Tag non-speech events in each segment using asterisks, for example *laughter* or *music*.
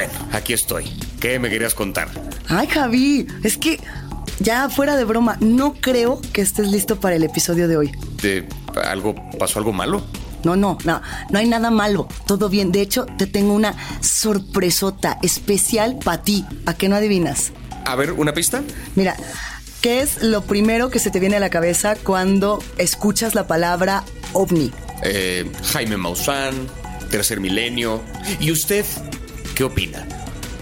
Bueno, aquí estoy. ¿Qué me querías contar? Ay, Javi, es que ya fuera de broma, no creo que estés listo para el episodio de hoy. ¿De algo pasó algo malo? No, no, no, no hay nada malo, todo bien. De hecho, te tengo una sorpresota especial para ti. ¿A qué no adivinas? A ver, ¿una pista? Mira, ¿qué es lo primero que se te viene a la cabeza cuando escuchas la palabra ovni? Eh, Jaime Maussan, Tercer Milenio. ¿Y usted qué opina?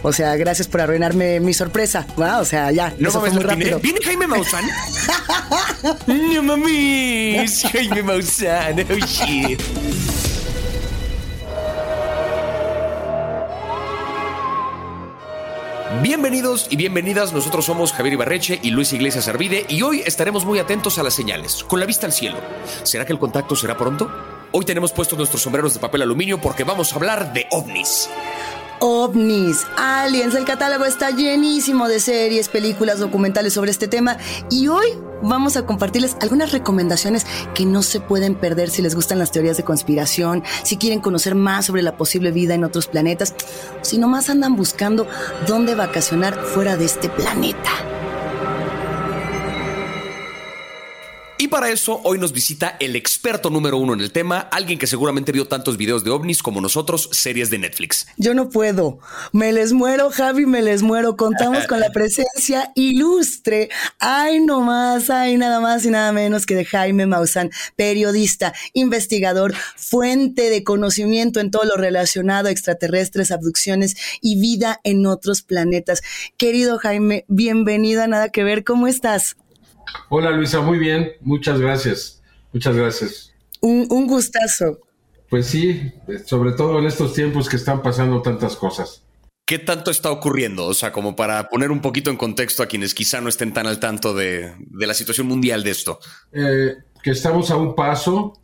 O sea, gracias por arruinarme mi sorpresa. Wow, o sea, ya. No eso fue mames, rápido. ¿Viene Jaime Maussan? *laughs* no mames, Jaime Maussan, oh shit. Bienvenidos y bienvenidas, nosotros somos Javier Ibarreche y Luis Iglesias Arvide y hoy estaremos muy atentos a las señales, con la vista al cielo. ¿Será que el contacto será pronto? Hoy tenemos puestos nuestros sombreros de papel aluminio porque vamos a hablar de ovnis. OVNIs, aliens, el catálogo está llenísimo de series, películas, documentales sobre este tema y hoy vamos a compartirles algunas recomendaciones que no se pueden perder si les gustan las teorías de conspiración, si quieren conocer más sobre la posible vida en otros planetas, si nomás andan buscando dónde vacacionar fuera de este planeta. Y para eso, hoy nos visita el experto número uno en el tema, alguien que seguramente vio tantos videos de ovnis como nosotros, series de Netflix. Yo no puedo. Me les muero, Javi, me les muero. Contamos con la *laughs* presencia ilustre. Ay, no más, ay, nada más y nada menos que de Jaime Maussan, periodista, investigador, fuente de conocimiento en todo lo relacionado a extraterrestres, abducciones y vida en otros planetas. Querido Jaime, bienvenido a Nada que Ver. ¿Cómo estás? Hola Luisa, muy bien, muchas gracias, muchas gracias. Un, un gustazo. Pues sí, sobre todo en estos tiempos que están pasando tantas cosas. ¿Qué tanto está ocurriendo? O sea, como para poner un poquito en contexto a quienes quizá no estén tan al tanto de, de la situación mundial de esto. Eh, que estamos a un paso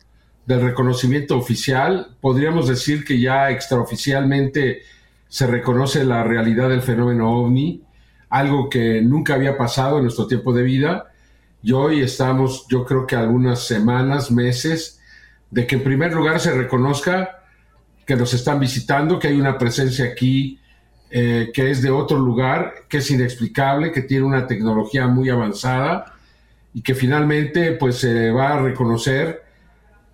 del reconocimiento oficial, podríamos decir que ya extraoficialmente se reconoce la realidad del fenómeno ovni, algo que nunca había pasado en nuestro tiempo de vida. Y hoy estamos, yo creo que algunas semanas, meses, de que en primer lugar se reconozca que nos están visitando, que hay una presencia aquí eh, que es de otro lugar, que es inexplicable, que tiene una tecnología muy avanzada y que finalmente pues se va a reconocer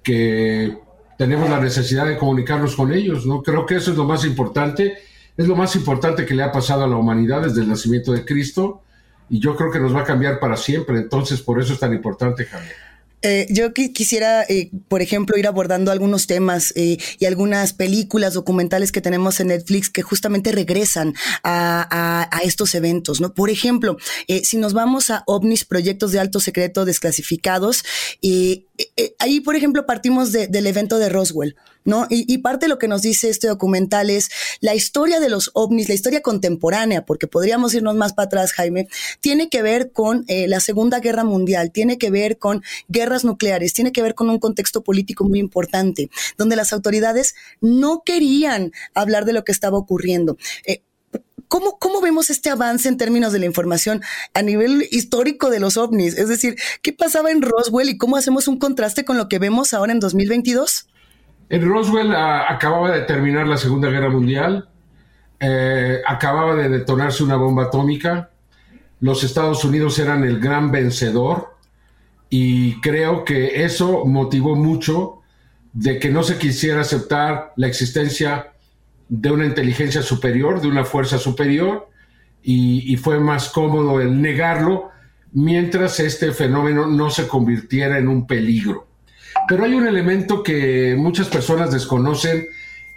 que tenemos la necesidad de comunicarnos con ellos, ¿no? Creo que eso es lo más importante, es lo más importante que le ha pasado a la humanidad desde el nacimiento de Cristo y yo creo que nos va a cambiar para siempre, entonces por eso es tan importante, Javier. Eh, yo qui- quisiera, eh, por ejemplo, ir abordando algunos temas eh, y algunas películas documentales que tenemos en Netflix que justamente regresan a, estos eventos, ¿no? Por ejemplo, si nos vamos a ovnis, proyectos de alto secreto desclasificados, ahí, por ejemplo, partimos de- del evento de Roswell, ¿no? Y, y parte de lo que nos dice este documental es la historia de los ovnis, la historia contemporánea, porque podríamos irnos más para atrás, Jaime, tiene que ver con la Segunda Guerra Mundial, tiene que ver con nucleares, tiene que ver con un contexto político muy importante, donde las autoridades no querían hablar de lo que estaba ocurriendo. Eh, ¿Cómo, ¿Cómo vemos este avance en términos de la información a nivel histórico de los ovnis? Es decir, ¿qué pasaba en Roswell y cómo hacemos un contraste con lo que vemos ahora en 2022? En Roswell ah, acababa de terminar la Segunda Guerra Mundial, eh, acababa de detonarse una bomba atómica, los Estados Unidos eran el gran vencedor y creo que eso motivó mucho de que no se quisiera aceptar la existencia de una inteligencia superior, de una fuerza superior, y, fue más cómodo el negarlo mientras este fenómeno no se convirtiera en un peligro. Pero hay un elemento que muchas personas desconocen,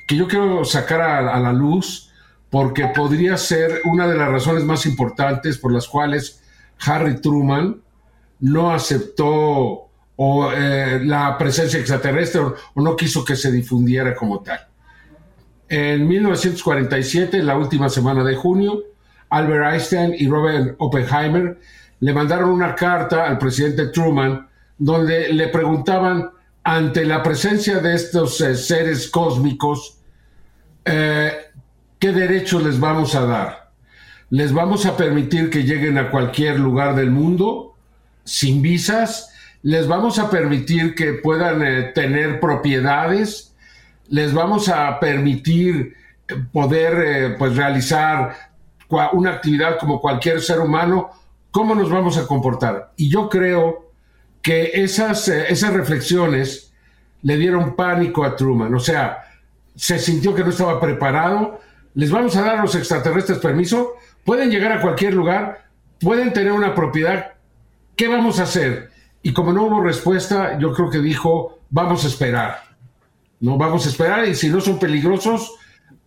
que yo quiero sacar a la luz, porque podría ser una de las razones más importantes por las cuales Harry Truman no aceptó o, eh, la presencia extraterrestre o, no quiso que se difundiera como tal. En 1947, la última semana de junio, Albert Einstein y Robert Oppenheimer le mandaron una carta al presidente Truman donde le preguntaban ante la presencia de estos eh, seres cósmicos, eh, ¿qué derechos les vamos a dar? ¿Les vamos a permitir que lleguen a cualquier lugar del mundo sin visas? ¿Les vamos a permitir que puedan eh, tener propiedades? ¿Les vamos a permitir poder eh, pues realizar una actividad como cualquier ser humano, ¿cómo nos vamos a comportar? Y yo creo que esas, eh, esas reflexiones le dieron pánico a Truman, o sea, se sintió que no estaba preparado, les vamos a dar a los extraterrestres permiso, pueden llegar a cualquier lugar, pueden tener una propiedad, ¿qué vamos a hacer? Y como no hubo respuesta, yo creo que dijo, vamos a esperar, ¿no? Vamos a esperar y si no son peligrosos,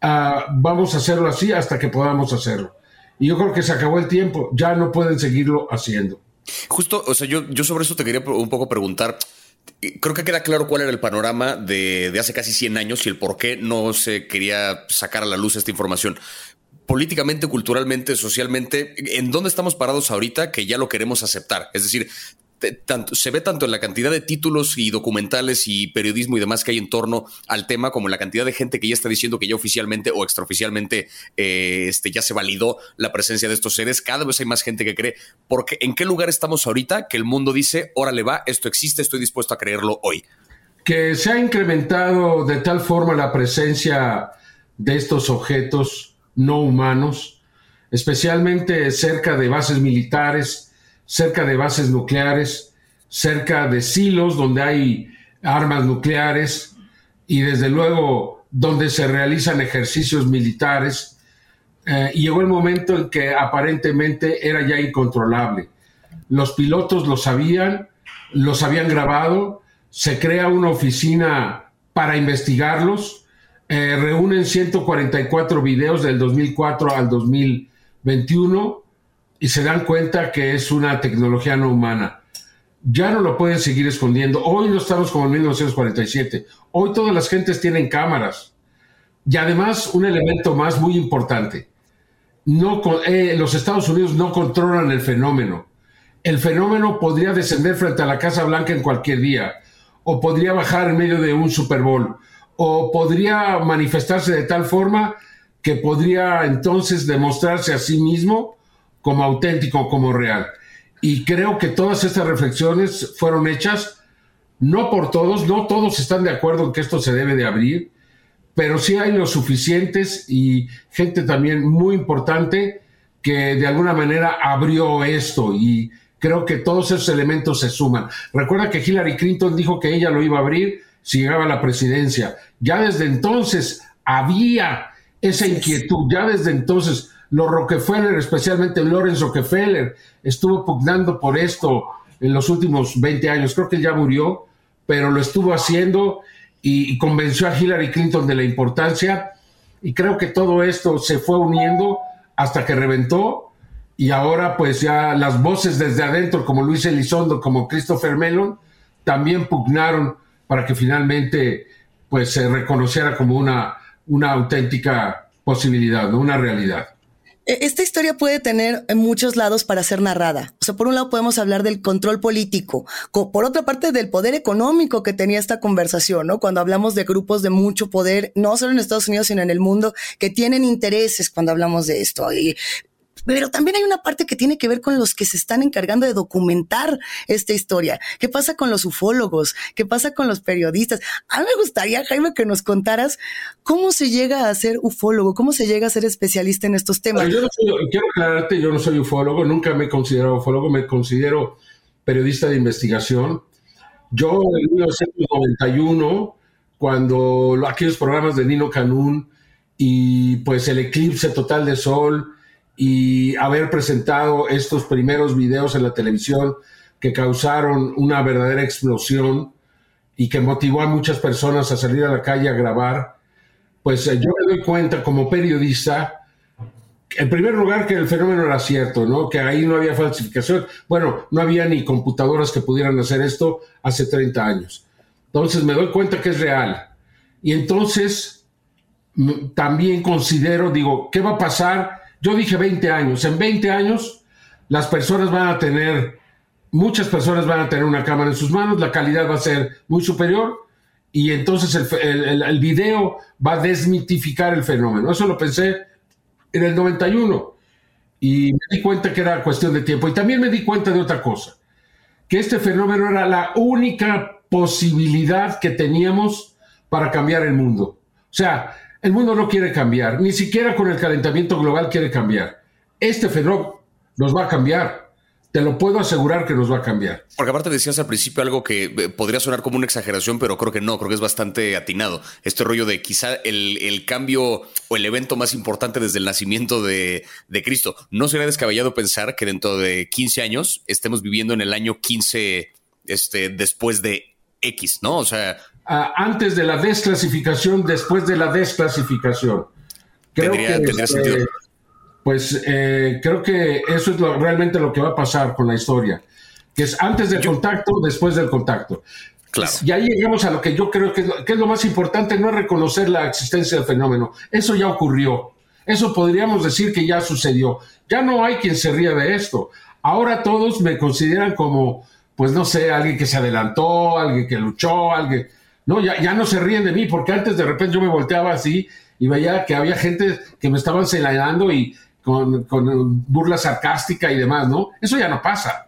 uh, vamos a hacerlo así hasta que podamos hacerlo. Y yo creo que se acabó el tiempo, ya no pueden seguirlo haciendo. Justo, o sea, yo, sobre eso te quería un poco preguntar. Creo que queda claro cuál era el panorama de, de hace casi 100 años y el por qué no se quería sacar a la luz esta información políticamente, culturalmente, socialmente, ¿en dónde estamos parados ahorita que ya lo queremos aceptar? Es decir, se ve tanto en la cantidad de títulos y documentales y periodismo y demás que hay en torno al tema, como en la cantidad de gente que ya está diciendo que ya oficialmente o extraoficialmente eh, este, ya se validó la presencia de estos seres. Cada vez hay más gente que cree. Porque ¿en qué lugar estamos ahorita que el mundo dice, órale va, esto existe, estoy dispuesto a creerlo hoy? Que se ha incrementado de tal forma la presencia de estos objetos no humanos, especialmente cerca de bases militares, cerca de bases nucleares, cerca de silos donde hay armas nucleares y desde luego donde se realizan ejercicios militares. Eh, y llegó el momento en que aparentemente era ya incontrolable. Los pilotos lo sabían, los habían grabado, se crea una oficina para investigarlos, eh, reúnen 144 videos del 2004 al 2021 y se dan cuenta que es una tecnología no humana. Ya no lo pueden seguir escondiendo. Hoy no estamos como en 1947. Hoy todas las gentes tienen cámaras. Y además, un elemento más muy importante. No, eh, los Estados Unidos no controlan el fenómeno. El fenómeno podría descender frente a la Casa Blanca en cualquier día, o podría bajar en medio de un Super Bowl, o podría manifestarse de tal forma que podría entonces demostrarse a sí mismo como auténtico, como real. Y creo que todas estas reflexiones fueron hechas no por todos, no todos están de acuerdo en que esto se debe de abrir, pero sí hay los suficientes y gente también muy importante que de alguna manera abrió esto y creo que todos esos elementos se suman. Recuerda que Hillary Clinton dijo que ella lo iba a abrir si llegaba a la presidencia. Ya desde entonces había esa inquietud, ya desde entonces los Rockefeller, especialmente Lawrence Rockefeller, estuvo pugnando por esto en los últimos 20 años. Creo que él ya murió, pero lo estuvo haciendo y, convenció a Hillary Clinton de la importancia. Y creo que todo esto se fue uniendo hasta que reventó. Y ahora, pues ya las voces desde adentro, como Luis Elizondo, como Christopher Mellon, también pugnaron para que finalmente pues se reconociera como una, una auténtica posibilidad, ¿no? una realidad. E, esta historia puede tener muchos lados para ser narrada. O sea, por un lado podemos hablar del control político, por otra parte del poder económico que tenía esta conversación, ¿no? Cuando hablamos de grupos de mucho poder, no solo en Estados Unidos, sino en el mundo, que tienen intereses cuando hablamos de esto. Pero también hay una parte que tiene que ver con los que se están encargando de documentar esta historia. ¿Qué pasa con los ufólogos? ¿Qué pasa con los periodistas? A mí me gustaría, Jaime, que nos contaras cómo se llega a ser ufólogo, cómo se llega a ser especialista en estos temas. Yo quiero aclararte, yo no soy ufólogo, nunca me he considerado ufólogo, me considero periodista de investigación. Yo en 1991, cuando aquellos programas de Nino Canún y pues el eclipse total de sol, y haber presentado estos primeros videos en la televisión que causaron una verdadera explosión y que motivó a muchas personas a salir a la calle a grabar, pues eh, yo me doy cuenta como periodista, en primer lugar que el fenómeno era cierto, ¿no? Que ahí no había falsificación. Bueno, no había ni computadoras que pudieran hacer esto hace 30 años. Entonces me doy cuenta que es real. Y entonces también considero, digo, ¿qué va a pasar yo dije 20 años. En 20 años las personas van a tener, muchas personas van a tener una cámara en sus manos, la calidad va a ser muy superior y entonces el, video va a desmitificar el fenómeno. Eso lo pensé en el 91 y me di cuenta que era cuestión de tiempo. Y también me di cuenta de otra cosa, que este fenómeno era la única posibilidad que teníamos para cambiar el mundo. O sea, El mundo no quiere cambiar, ni siquiera con el calentamiento global quiere cambiar. Este fenómeno nos va a cambiar. Te lo puedo asegurar que nos va a cambiar. Porque aparte decías al principio algo que eh, podría sonar como una exageración, pero creo que no, creo que es bastante atinado. Este rollo de quizá el, cambio o el evento más importante desde el nacimiento de, Cristo. No sería descabellado pensar que dentro de 15 años estemos viviendo en el año 15 este, después de X, ¿no? O sea... Ah, antes de la desclasificación, después de la desclasificación. tendría, este, sentido pues eh, creo que eso es realmente lo que va a pasar con la historia, que es antes del contacto, después del contacto. Claro. Y ahí llegamos a lo que yo creo que es, lo, más importante, no es reconocer la existencia del fenómeno. Eso ya ocurrió. Eso podríamos decir que ya sucedió. Ya no hay quien se ría de esto. Ahora todos me consideran como, pues no sé, alguien que se adelantó, alguien que luchó, alguien... No, ya, ya no se ríen de mí, porque antes de repente yo me volteaba así y veía que había gente que me estaban señalando y con, burla sarcástica y demás, ¿no? Eso ya no pasa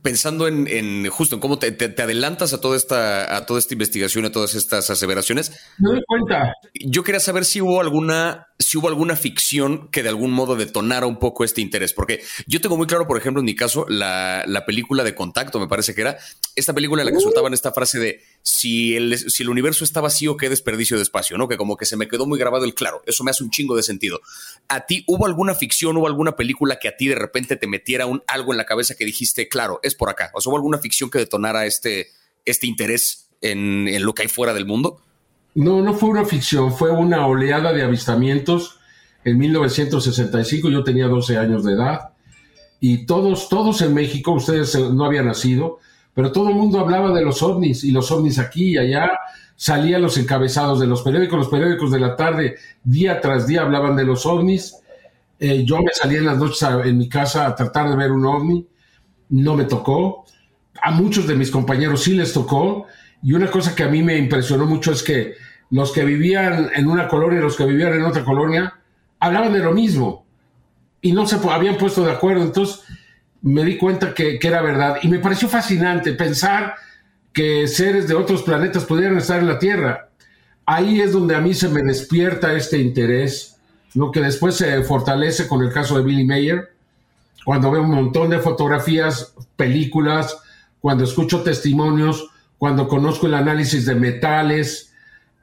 pensando en, justo en cómo te, adelantas a toda esta a toda esta investigación, a todas estas aseveraciones. Me doy cuenta. Yo quería saber si hubo alguna si hubo alguna ficción que de algún modo detonara un poco este interés, porque yo tengo muy claro, por ejemplo, en mi caso, la, película de Contacto, me parece que era esta película en la que soltaban esta frase de si el, si el universo está vacío, qué desperdicio de espacio, ¿no? Que como que se me quedó muy grabado el claro, eso me hace un chingo de sentido. ¿A ti hubo alguna ficción, hubo alguna película que a ti de repente te metiera un, algo en la cabeza que dijiste, claro, es por acá? ¿O sea, hubo alguna ficción que detonara este, este interés en, en lo que hay fuera del mundo? No, no fue una ficción, fue una oleada de avistamientos en 1965, yo tenía 12 años de edad, y todos, todos en México, ustedes no habían nacido, pero todo el mundo hablaba de los ovnis, y los ovnis aquí y allá, salían los encabezados de los periódicos, los periódicos de la tarde, día tras día hablaban de los ovnis, eh, yo me salía en las noches en mi casa a tratar de ver un ovni, no me tocó, a muchos de mis compañeros sí les tocó, y una cosa que a mí me impresionó mucho es que los que vivían en una colonia y los que vivían en otra colonia hablaban de lo mismo. Y no se habían puesto de acuerdo. Entonces me di cuenta que, era verdad y me pareció fascinante pensar que seres de otros planetas pudieran estar en la Tierra. Ahí es donde a mí se me despierta este interés, lo que después se fortalece con el caso de Billy Mayer, cuando veo un montón de fotografías, películas, cuando escucho testimonios cuando conozco el análisis de metales,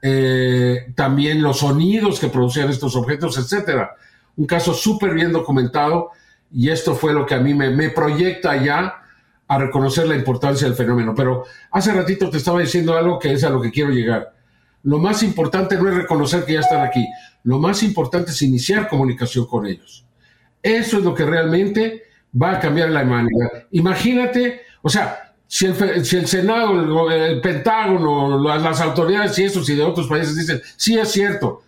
eh, también los sonidos que producían estos objetos, etcétera. Un caso súper bien documentado y esto fue lo que a mí me, proyecta ya a reconocer la importancia del fenómeno. Pero hace ratito te estaba diciendo algo que es a lo que quiero llegar. Lo más importante no es reconocer que ya están aquí, lo más importante es iniciar comunicación con ellos. Eso es lo que realmente va a cambiar la humanidad. Imagínate, o sea, si el, Senado, el, Pentágono, las, autoridades y esos y de otros países dicen, sí es cierto,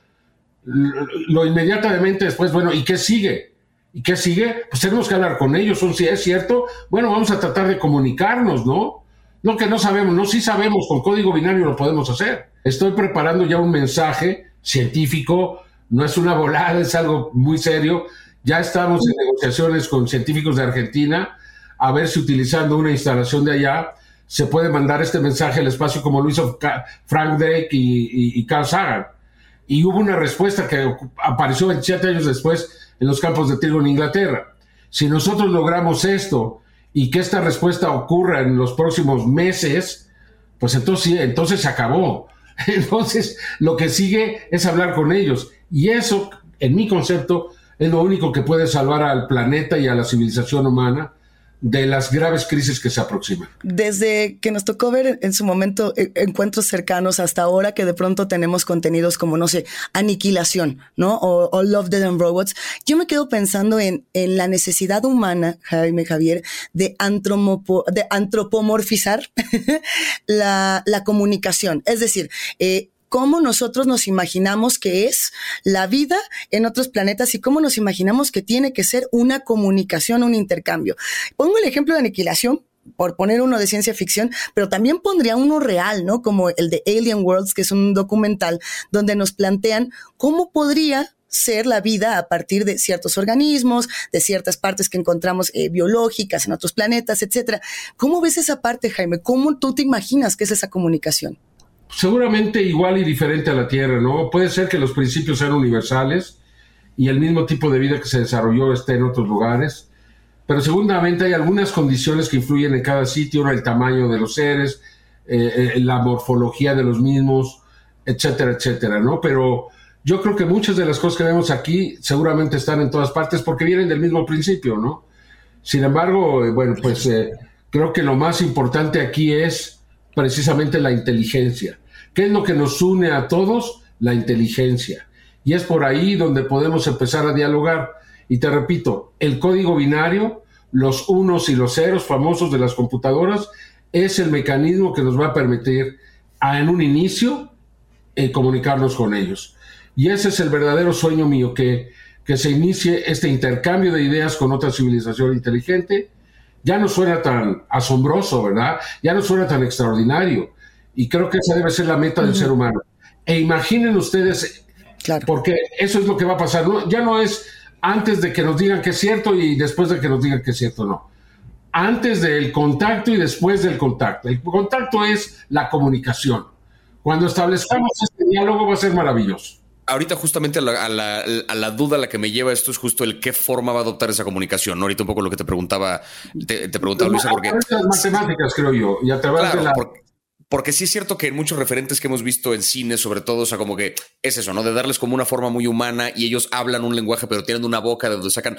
lo, inmediatamente después, bueno, ¿y qué sigue? ¿Y qué sigue? Pues tenemos que hablar con ellos, son si es cierto, bueno, vamos a tratar de comunicarnos, ¿no? No que no sabemos, no, sí sabemos, con código binario lo podemos hacer. Estoy preparando ya un mensaje científico, no es una volada, es algo muy serio. Ya estamos en negociaciones con científicos de Argentina a ver si utilizando una instalación de allá se puede mandar este mensaje al espacio como lo hizo Frank Drake y, Carl Sagan. Y hubo una respuesta que apareció 27 años después en los campos de trigo en Inglaterra. Si nosotros logramos esto y que esta respuesta ocurra en los próximos meses, pues entonces, entonces se acabó. *laughs* Entonces, lo que sigue es hablar con ellos. Y eso, en mi concepto, es lo único que puede salvar al planeta y a la civilización humana de las graves crisis que se aproximan. Desde que nos tocó ver en su momento eh, encuentros cercanos hasta ahora que de pronto tenemos contenidos como, no sé, Aniquilación, ¿no? O, Love, Dead and Robots, yo me quedo pensando en, en la necesidad humana, Jaime Javier, de, de antropomorfizar *laughs* la, la, comunicación. Es decir, eh, cómo nosotros nos imaginamos que es la vida en otros planetas y cómo nos imaginamos que tiene que ser una comunicación, un intercambio. Pongo el ejemplo de aniquilación por poner uno de ciencia ficción, pero también pondría uno real, ¿no? Como el de Alien Worlds, que es un documental donde nos plantean cómo podría ser la vida a partir de ciertos organismos, de ciertas partes que encontramos eh, biológicas en otros planetas, etcétera. ¿Cómo ves esa parte, Jaime? ¿Cómo tú te imaginas que es esa comunicación? Seguramente igual y diferente a la Tierra, ¿no? Puede ser que los principios sean universales y el mismo tipo de vida que se desarrolló esté en otros lugares, pero seguramente hay algunas condiciones que influyen en cada sitio, el tamaño de los seres, eh, eh, la morfología de los mismos, etcétera, etcétera, ¿no? Pero yo creo que muchas de las cosas que vemos aquí seguramente están en todas partes porque vienen del mismo principio, ¿no? Sin embargo, eh, bueno, pues creo que lo más importante aquí es precisamente la inteligencia. ¿Qué es lo que nos une a todos? La inteligencia. Y es por ahí donde podemos empezar a dialogar. Y te repito, el código binario, los unos y los ceros famosos de las computadoras, es el mecanismo que nos va a permitir en un inicio eh, comunicarnos con ellos. Y ese es el verdadero sueño mío, que, que se inicie este intercambio de ideas con otra civilización inteligente. Ya no suena tan asombroso, ¿verdad? Ya no suena tan extraordinario. Y creo que esa debe ser la meta del ser humano. E imaginen ustedes, claro. porque eso es lo que va a pasar. Ya no es antes de que nos digan que es cierto y después de que nos digan que es cierto, no. Antes del contacto y después del contacto. El contacto es la comunicación. Cuando establezcamos este diálogo va a ser maravilloso. Ahorita justamente a la, duda a la que me lleva esto es justo el qué forma va a adoptar esa comunicación. ¿no? Ahorita un poco lo que te preguntaba, te, preguntaba Luisa, porque... A las matemáticas, creo yo, y a través de la... Porque sí es cierto que en muchos referentes que hemos visto en cine, sobre todo, o sea, como que es eso, ¿no? De darles como una forma muy humana y ellos hablan un lenguaje, pero tienen una boca de donde sacan.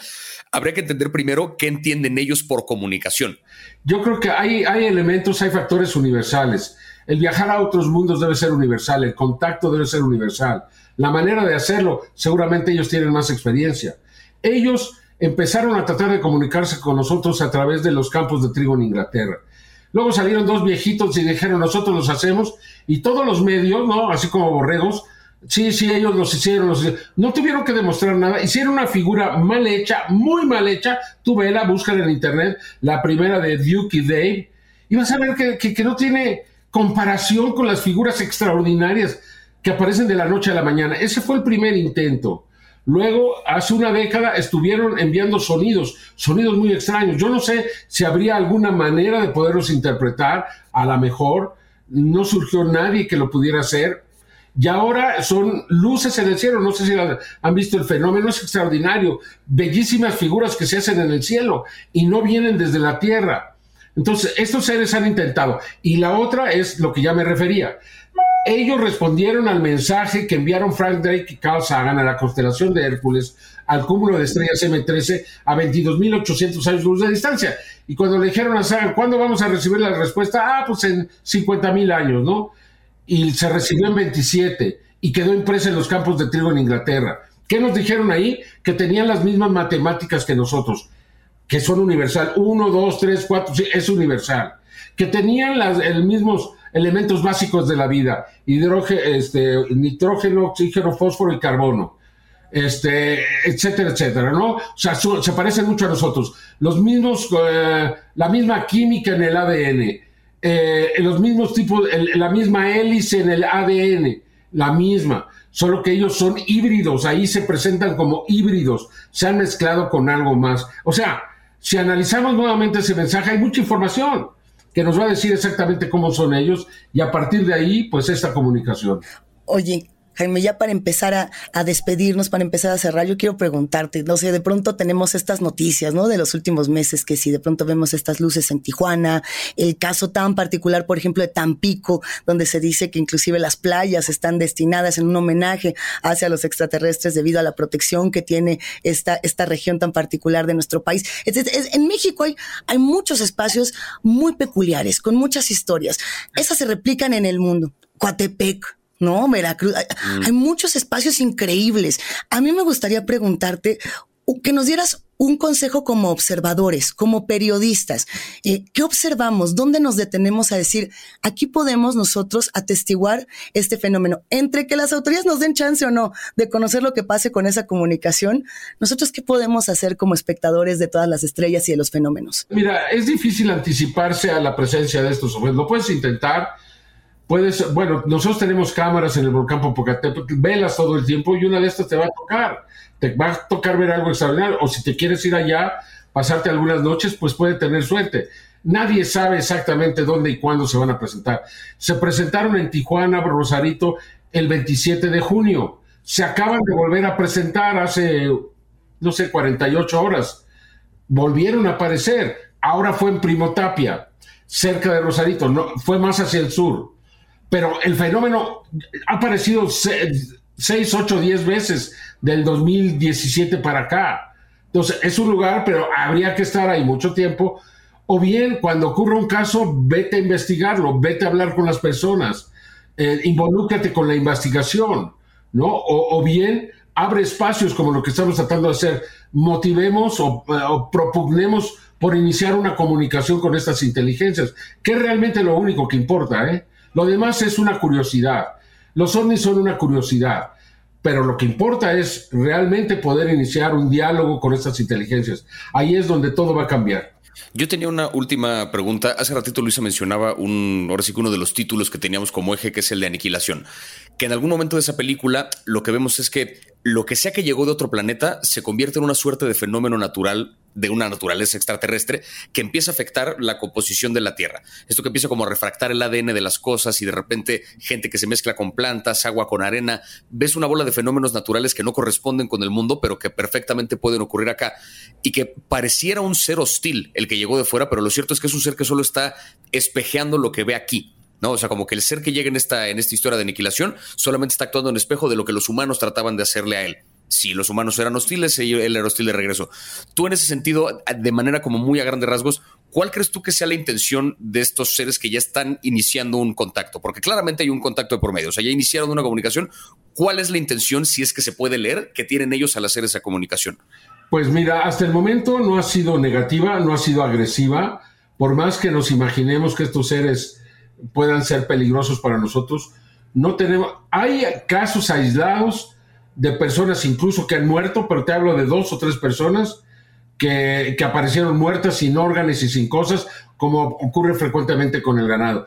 Habría que entender primero qué entienden ellos por comunicación. Yo creo que hay, hay elementos, hay factores universales. El viajar a otros mundos debe ser universal, el contacto debe ser universal. La manera de hacerlo, seguramente ellos tienen más experiencia. Ellos empezaron a tratar de comunicarse con nosotros a través de los campos de trigo en Inglaterra Luego salieron dos viejitos y dijeron, nosotros los hacemos. Y todos los medios, ¿no? Así como borregos, sí, sí, ellos los hicieron, los No tuvieron que demostrar nada. Hicieron una figura mal hecha, muy mal hecha. Tú vela, buscan en internet la primera de Duke y Dave. Y vas a ver que, que no tiene comparación con las figuras extraordinarias que aparecen de la noche a la mañana. Ese fue el primer intento. Luego, hace una década, estuvieron enviando sonidos, sonidos muy extraños. Yo no sé si habría alguna manera de poderlos interpretar, a lo mejor no surgió nadie que lo pudiera hacer. Y ahora son luces en el cielo, no sé si han visto el fenómeno, es extraordinario, bellísimas figuras que se hacen en el cielo y no vienen desde la tierra. Entonces, estos seres han intentado. Y la otra es lo que ya me refería. Ellos respondieron al mensaje que enviaron Frank Drake y Carl Sagan a la constelación de Hércules, al cúmulo de estrellas M13, a 22.800 años luz de distancia. Y cuando le dijeron a Sagan, ¿cuándo vamos a recibir la respuesta? Ah, pues en 50.000 años, ¿no? Y se recibió en 27 y quedó impresa en los campos de trigo en Inglaterra. ¿Qué nos dijeron ahí? Que tenían las mismas matemáticas que nosotros, que son universal. 1, 2, 3, 4, es universal. Que tenían las, el mismos elementos básicos de la vida, hidrógeno, este, nitrógeno, oxígeno, fósforo y carbono, este, etcétera, etcétera, ¿no? O sea, se parecen mucho a nosotros. Los mismos, eh, la misma química en el ADN, eh, los mismos tipos, la misma hélice en el ADN, la misma, solo que ellos son híbridos, ahí se presentan como híbridos, se han mezclado con algo más. O sea, si analizamos nuevamente ese mensaje, hay mucha información que nos va a decir exactamente cómo son ellos y a partir de ahí, pues esta comunicación. Oye, Jaime, ya para empezar a, despedirnos, para empezar a cerrar, yo quiero preguntarte, no sé, de pronto tenemos estas noticias, ¿no? De los últimos meses, que si de pronto vemos estas luces en Tijuana, el caso tan particular, por ejemplo, de Tampico, donde se dice que inclusive las playas están destinadas en un homenaje hacia los extraterrestres debido a la protección que tiene esta, esta región tan particular de nuestro país. en México hay, hay muchos espacios muy peculiares, con muchas historias. Esas se replican en el mundo. Coatepec, ¿no? Veracruz. Mm. Hay, muchos espacios increíbles. A mí me gustaría preguntarte que nos dieras un consejo como observadores, como periodistas. Eh, ¿Qué observamos? ¿Dónde nos detenemos a decir, aquí podemos nosotros atestiguar este fenómeno? Entre que las autoridades nos den chance o no de conocer lo que pase con esa comunicación, nosotros qué podemos hacer como espectadores de todas las estrellas y de los fenómenos? Mira, es difícil anticiparse a la presencia de estos objetos. Lo puedes intentar, puedes, bueno, nosotros tenemos cámaras en el volcán Popocatépetl, velas todo el tiempo y una de estas te va a tocar, te va a tocar ver algo extraordinario, o si te quieres ir allá, pasarte algunas noches, pues puede tener suerte. Nadie sabe exactamente dónde y cuándo se van a presentar. Se presentaron en Tijuana, Rosarito, el 27 de junio. Se acaban de volver a presentar hace, no sé, 48 horas. Volvieron a aparecer. Ahora fue en Primotapia, cerca de Rosarito. No, fue más hacia el sur. Pero el fenómeno ha aparecido 6, 8, 10 veces del 2017 para acá. Entonces, es un lugar, pero habría que estar ahí mucho tiempo. O bien, cuando ocurra un caso, vete a investigarlo, vete a hablar con las personas, eh, involúcrate con la investigación, ¿no? O, bien, abre espacios como lo que estamos tratando de hacer. Motivemos o, o propugnemos por iniciar una comunicación con estas inteligencias, que es realmente lo único que importa, ¿eh? Lo demás es una curiosidad. Los ovnis son una curiosidad, pero lo que importa es realmente poder iniciar un diálogo con estas inteligencias. Ahí es donde todo va a cambiar. Yo tenía una última pregunta. Hace ratito Luisa mencionaba un, ahora sí que uno de los títulos que teníamos como eje, que es el de aniquilación. Que en algún momento de esa película lo que vemos es que lo que sea que llegó de otro planeta se convierte en una suerte de fenómeno natural de una naturaleza extraterrestre que empieza a afectar la composición de la Tierra. Esto que empieza como a refractar el ADN de las cosas y de repente gente que se mezcla con plantas, agua con arena, ves una bola de fenómenos naturales que no corresponden con el mundo, pero que perfectamente pueden ocurrir acá y que pareciera un ser hostil el que llegó de fuera, pero lo cierto es que es un ser que solo está espejeando lo que ve aquí. ¿no? O sea, como que el ser que llega en esta, en esta historia de aniquilación solamente está actuando en espejo de lo que los humanos trataban de hacerle a él si los humanos eran hostiles, él era hostil de regreso. Tú en ese sentido, de manera como muy a grandes rasgos, ¿cuál crees tú que sea la intención de estos seres que ya están iniciando un contacto? Porque claramente hay un contacto de por medio, o sea, ya iniciaron una comunicación. ¿Cuál es la intención, si es que se puede leer, que tienen ellos al hacer esa comunicación? Pues mira, hasta el momento no ha sido negativa, no ha sido agresiva, por más que nos imaginemos que estos seres puedan ser peligrosos para nosotros, no tenemos, hay casos aislados de personas incluso que han muerto, pero te hablo de dos o tres personas que, aparecieron muertas sin órganos y sin cosas, como ocurre frecuentemente con el ganado.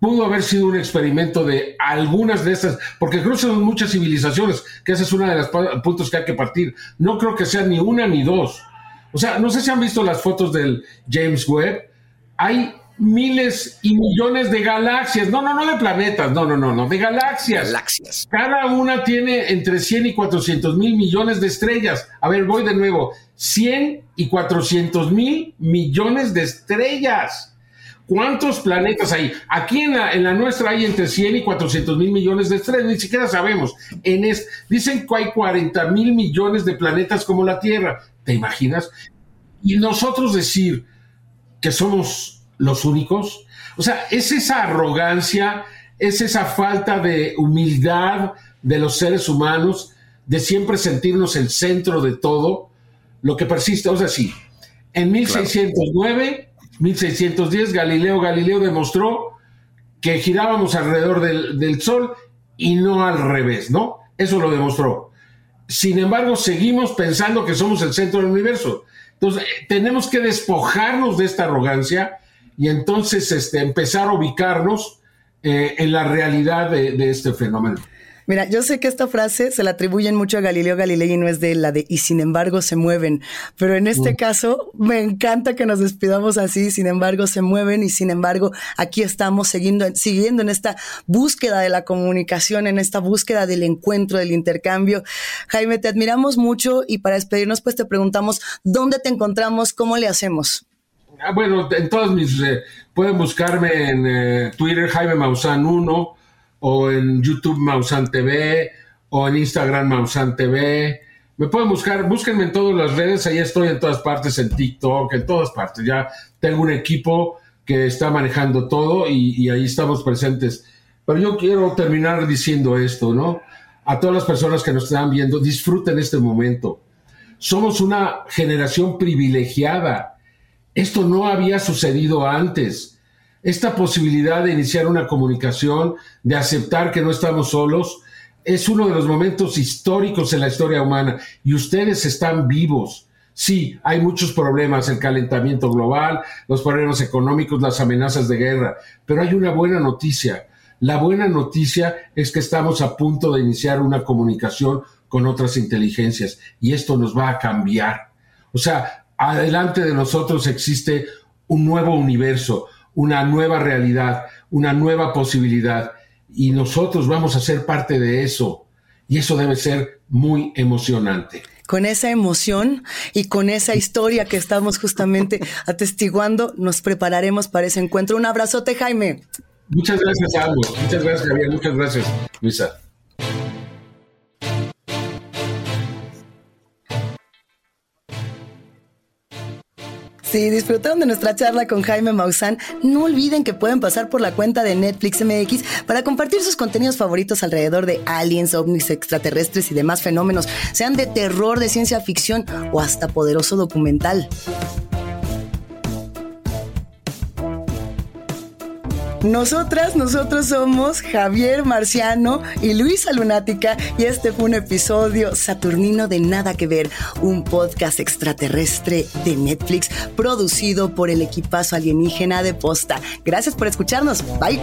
Pudo haber sido un experimento de algunas de estas, porque creo que son muchas civilizaciones, que ese es uno de los puntos que hay que partir. No creo que sea ni una ni dos. O sea, no sé si han visto las fotos del James Webb. Hay miles y millones de galaxias. No, no, no de planetas, no, no, no, no, de galaxias. Galaxias. Cada una tiene entre 100 y 400 mil millones de estrellas. A ver, voy de nuevo. 100 y 400 mil millones de estrellas. ¿Cuántos planetas hay? Aquí en la, en la, nuestra hay entre 100 y 400 mil millones de estrellas, ni siquiera sabemos. En es, dicen que hay 40 mil millones de planetas como la Tierra. ¿Te imaginas? Y nosotros decir que somos los únicos. O sea, es esa arrogancia, es esa falta de humildad de los seres humanos, de siempre sentirnos el centro de todo, lo que persiste. O sea, sí, en 1609, 1610, Galileo Galileo demostró que girábamos alrededor del, del Sol y no al revés, ¿no? Eso lo demostró. Sin embargo, seguimos pensando que somos el centro del universo. Entonces, tenemos que despojarnos de esta arrogancia y entonces este, empezar a ubicarnos eh, en la realidad de, este fenómeno. Mira, yo sé que esta frase se la atribuyen mucho a Galileo Galilei y no es de la de y sin embargo se mueven, pero en este mm. caso me encanta que nos despidamos así, sin embargo se mueven y sin embargo aquí estamos siguiendo, siguiendo en esta búsqueda de la comunicación, en esta búsqueda del encuentro, del intercambio. Jaime, te admiramos mucho y para despedirnos pues te preguntamos, ¿dónde te encontramos? ¿Cómo le hacemos? Ah, bueno, en todas mis. Eh, pueden buscarme en eh, Twitter Jaime Maussan 1, o en YouTube Maussan TV, o en Instagram Maussan TV. Me pueden buscar, búsquenme en todas las redes, ahí estoy en todas partes, en TikTok, en todas partes. Ya tengo un equipo que está manejando todo y, y ahí estamos presentes. Pero yo quiero terminar diciendo esto, ¿no? A todas las personas que nos están viendo, disfruten este momento. Somos una generación privilegiada esto no había sucedido antes. Esta posibilidad de iniciar una comunicación, de aceptar que no estamos solos, es uno de los momentos históricos en la historia humana y ustedes están vivos. Sí, hay muchos problemas, el calentamiento global, los problemas económicos, las amenazas de guerra, pero hay una buena noticia. La buena noticia es que estamos a punto de iniciar una comunicación con otras inteligencias y esto nos va a cambiar. O sea, adelante de nosotros existe un nuevo universo, una nueva realidad, una nueva posibilidad. Y nosotros vamos a ser parte de eso. Y eso debe ser muy emocionante con esa emoción y con esa historia que estamos justamente *laughs* atestiguando, nos prepararemos para ese encuentro. Un abrazote, Jaime. Muchas gracias a ambos. Muchas gracias, Javier. Muchas gracias, Luisa. Si disfrutaron de nuestra charla con Jaime Maussan, no olviden que pueden pasar por la cuenta de Netflix MX para compartir sus contenidos favoritos alrededor de aliens, ovnis extraterrestres y demás fenómenos, sean de terror, de ciencia ficción o hasta poderoso documental. Nosotras, nosotros somos Javier Marciano y Luisa Lunática y este fue un episodio saturnino de Nada que Ver, un podcast extraterrestre de Netflix producido por el equipazo alienígena de Posta. Gracias por escucharnos. Bye.